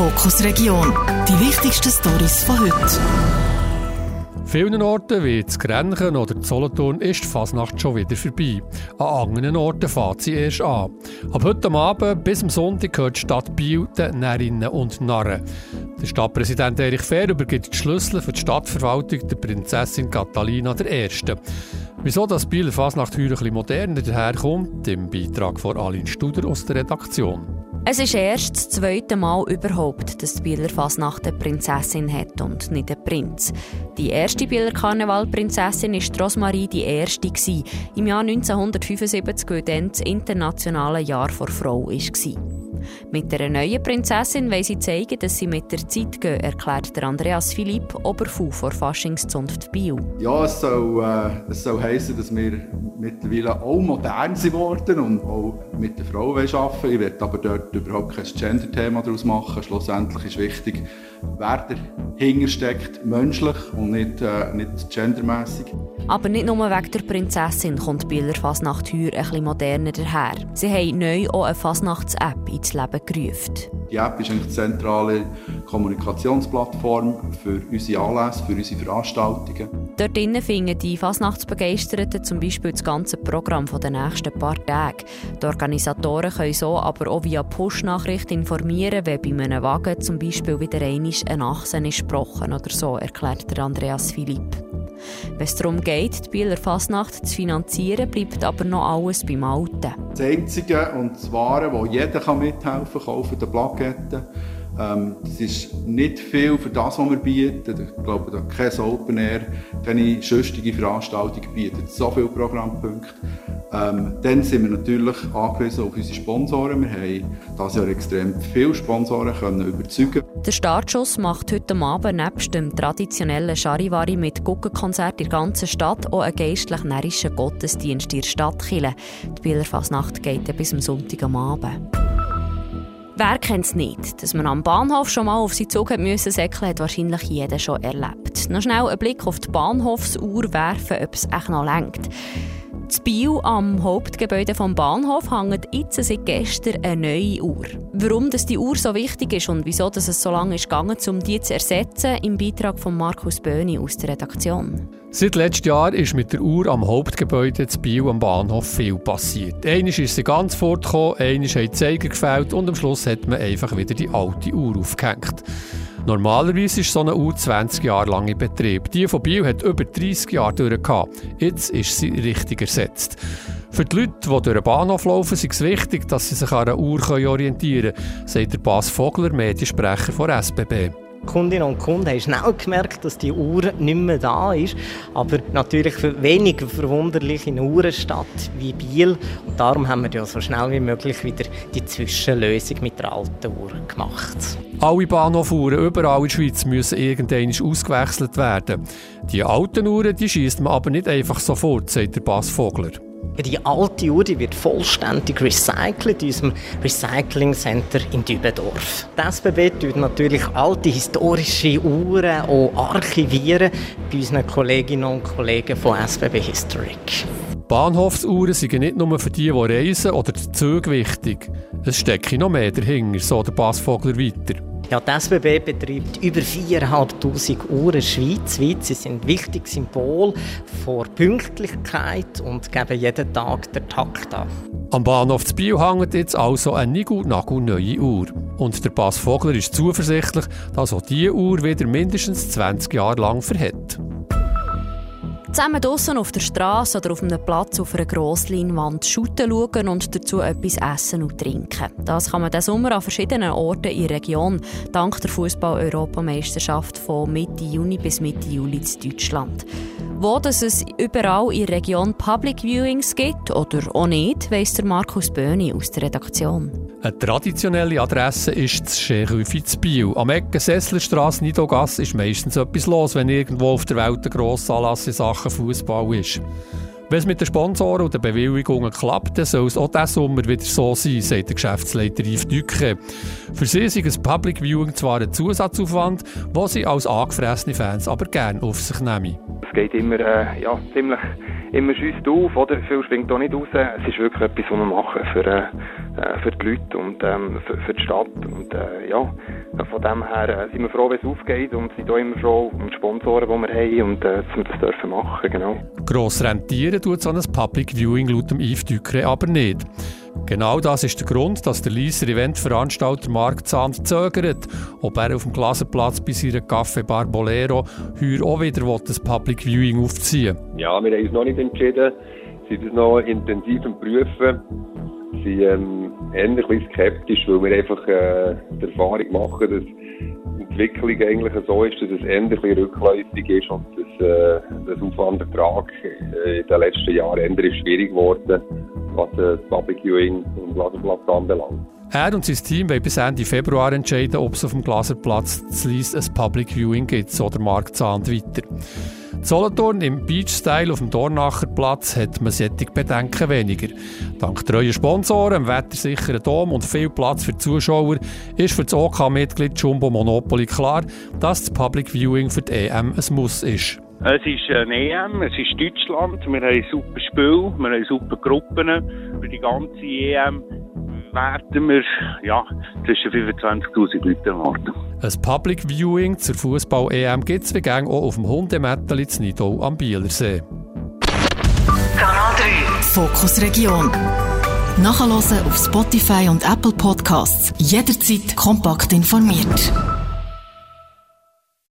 Fokus Region. Die wichtigsten Stories von heute. Vielen Orten wie das Grenchen oder Solothurn ist die Fasnacht schon wieder vorbei. An anderen Orten fährt sie erst an. Ab heute Abend bis am Sonntag gehört die Stadt Biel den Närrinnen und Narren. Der Stadtpräsident Erich Fehr übergibt die Schlüssel für die Stadtverwaltung der Prinzessin Catalina I. Wieso das Bieler Fasnacht heute ein bisschen moderner daherkommt, im Beitrag von Aline Studer aus der Redaktion. Es ist erst das zweite Mal überhaupt, dass die Bieler Fasnacht eine Prinzessin hat und nicht ein Prinz. Die erste Bieler Karnevalprinzessin war Rosmarie die erste im Jahr 1975, weil dann das internationale Jahr vor Frau war. Mit der neuen Prinzessin will sie zeigen, dass sie mit der Zeit gehen, erklärt der Andreas Philipp, Oberfu vor Faschingszunft Bio. Ja, es soll, äh, es soll heissen, dass wir mittlerweile auch modern sind worden und auch mit der Frau arbeiten Ich werde aber dort überhaupt kein Gender-Thema daraus machen. Schlussendlich ist wichtig, wer dahinter steckt, menschlich und nicht, äh, nicht gendermässig. Aber nicht nur wegen der Prinzessin kommt Bieler Fasnacht heuer ein bisschen moderner daher. Sie haben neu auch eine Fasnachts-App ins Leben gerufen. Die App ist eine zentrale Kommunikationsplattform für unsere Anlässe, für unsere Veranstaltungen. Dort finden die Fasnachtsbegeisterten zum Beispiel das ganze Programm der nächsten paar Tage. Die Organisatoren können so aber auch via Push-Nachricht informieren, wenn bei einem Wagen zum Beispiel wieder einmal ein Achsen ist gebrochen oder so, erklärt Andreas Philipp. Wenn es darum geht, die Bieler Fasnacht zu finanzieren, bleibt aber noch alles beim Alten. Das Einzige und das Wahre, wo jeder mithelfen kann, kaufen die Plaketten. Ähm, das ist nicht viel für das, was wir bieten. Ich glaube, da kein Open Air, keine schüchtige Veranstaltung bietet so viele Programmpunkte. Ähm, dann sind wir natürlich angewiesen auf unsere Sponsoren. Wir haben dieses Jahr extrem viele Sponsoren können überzeugen. Der Startschuss macht heute Abend nebst dem traditionellen Charivari mit Guggenkonzert in der ganzen Stadt auch einen geistlich-närrischen Gottesdienst in der Stadtkille. Die Bieler Fasnacht geht bis am Sonntag am Abend. Wer kennt es nicht? Dass man am Bahnhof schon mal auf seinen Zug hat müssen säckeln, hat wahrscheinlich jeder schon erlebt. Noch schnell einen Blick auf die Bahnhofsuhr werfen, ob es echt noch lenkt. Das Bio am Hauptgebäude vom Bahnhof hängt jetzt seit gestern eine neue Uhr. Warum das die Uhr so wichtig ist und wieso dass es so lange ist gegangen, um die zu ersetzen, im Beitrag von Markus Böhni aus der Redaktion. Seit letztem Jahr ist mit der Uhr am Hauptgebäude zu Bio am Bahnhof viel passiert. Einmal ist sie ganz fortgekommen, einmal haben die Zeiger gefällt und am Schluss hat man einfach wieder die alte Uhr aufgehängt. Normalerweise ist so eine Uhr 20 Jahre lang in Betrieb. Die von Biel hat über 30 Jahre durch. Jetzt ist sie richtig ersetzt. Für die Leute, die durch den Bahnhof laufen, ist es wichtig, dass sie sich an einer Uhr orientieren können, sagt der Bas Vogler, Mediensprecher von SBB. Kundinnen und Kunden haben schnell gemerkt, dass die Uhr nicht mehr da ist. Aber natürlich für wenig verwunderlich in einer Uhrenstadt wie Biel. Und darum haben wir ja so schnell wie möglich wieder die Zwischenlösung mit der alten Uhr gemacht. Alle Bahnhofuhren überall in der Schweiz müssen irgendwann ausgewechselt werden. Die alten Uhren schießt man aber nicht einfach sofort, sagt der Bas Vogler. Die alte Uhr die wird vollständig recycelt in unserem Recycling Center in Dübendorf. Das SBB tut natürlich alte historische Uhren auch archivieren bei unseren Kolleginnen und Kollegen von SBB Historic. Bahnhofsuhren sind nicht nur für die, die reisen oder die Züge wichtig. Es steckt noch mehr dahinter, so der Bassvogler weiter. Ja, die SBB betreibt über 4'500 Uhren schweizweit. Sie sind ein wichtiges Symbol für Pünktlichkeit und geben jeden Tag den Takt an. Am Bahnhof zu Bio hängt jetzt also eine Nigel-Nagel neue Uhr. Und der Bass Vogler ist zuversichtlich, dass auch diese Uhr wieder mindestens 20 Jahre lang verhält. Zusammen draussen auf der Straße oder auf einem Platz auf einer Grossleinwand shooten schauen und dazu etwas essen und trinken. Das kann man diesen Sommer an verschiedenen Orten in der Region, dank der Fußball-Europameisterschaft von Mitte Juni bis Mitte Juli in Deutschland. Wo dass es überall in der Region Public Viewings gibt oder auch nicht, weiss der Markus Böhni aus der Redaktion. Eine traditionelle Adresse ist das zu Biel. Am Ecke Sesslerstrasse, Nidogass ist meistens etwas los, wenn irgendwo auf der Welt ein grosser Anlass in Sachen Fußball ist. Wenn es mit den Sponsoren und den Bewilligungen klappt, dann soll es auch diesen Sommer wieder so sein, sagt der Geschäftsleiter Yves Dücke. Für sie ist ein Public Viewing zwar ein Zusatzaufwand, den sie als angefressene Fans aber gerne auf sich nehmen. Es geht immer äh, ja, ziemlich immer schüsst auf, oder? Viel springt auch nicht raus. Es ist wirklich etwas, was wir machen für, äh, äh, für die Leute und ähm, für, für, die Stadt. Und äh, ja, von dem her äh, sind wir froh, wenn es aufgeht und sind auch immer froh um die Sponsoren, die wir haben und äh, dass wir das dürfen machen, genau. Gross rentieren tut so ein Public Viewing laut dem Yves Ducre aber nicht. Genau das ist der Grund, dass der Lieser Eventveranstalter Mark Zahn zögert, ob er auf dem Glaserplatz bei seiner Café Bolero heuer auch wieder das Public Viewing aufziehen Ja, wir haben uns noch nicht entschieden. Sind noch intensiv am Prüfen. Sind ähm, eher ein skeptisch, weil wir einfach äh, die Erfahrung machen, dass die Entwicklung eigentlich so ist, dass es eher ein rückläufig ist und dass äh, das Aufwandertrag äh, in den letzten Jahren eher schwierig geworden was das Viewing und Glaserplatz anbelangt. Er und sein Team wollen bis Ende Februar entscheiden, ob es auf dem Glaserplatz zu ein Public Viewing gibt, so der Markt Zahnd weiter. Solothurn im Beach-Style auf dem Dornacher Platz hat man solche Bedenken weniger. Dank treuen Sponsoren, einem wettersicheren Dom und viel Platz für Zuschauer ist für das OK-Mitglied Jumbo Monopoly klar, dass das Public Viewing für die EM ein Muss ist. Es ist ein EM, es ist Deutschland, wir haben super Spiel, wir haben super Gruppen. Für die ganze EM werden wir ja, zwischen 25'000 Leute erwarten. Ein Public Viewing zur Fußball-EM gibt es wie gang auch auf dem Hundemetteli in Nidau am Bielersee. Kanal 3 Fokus Region. Nachhören auf Spotify und Apple Podcasts. Jederzeit kompakt informiert.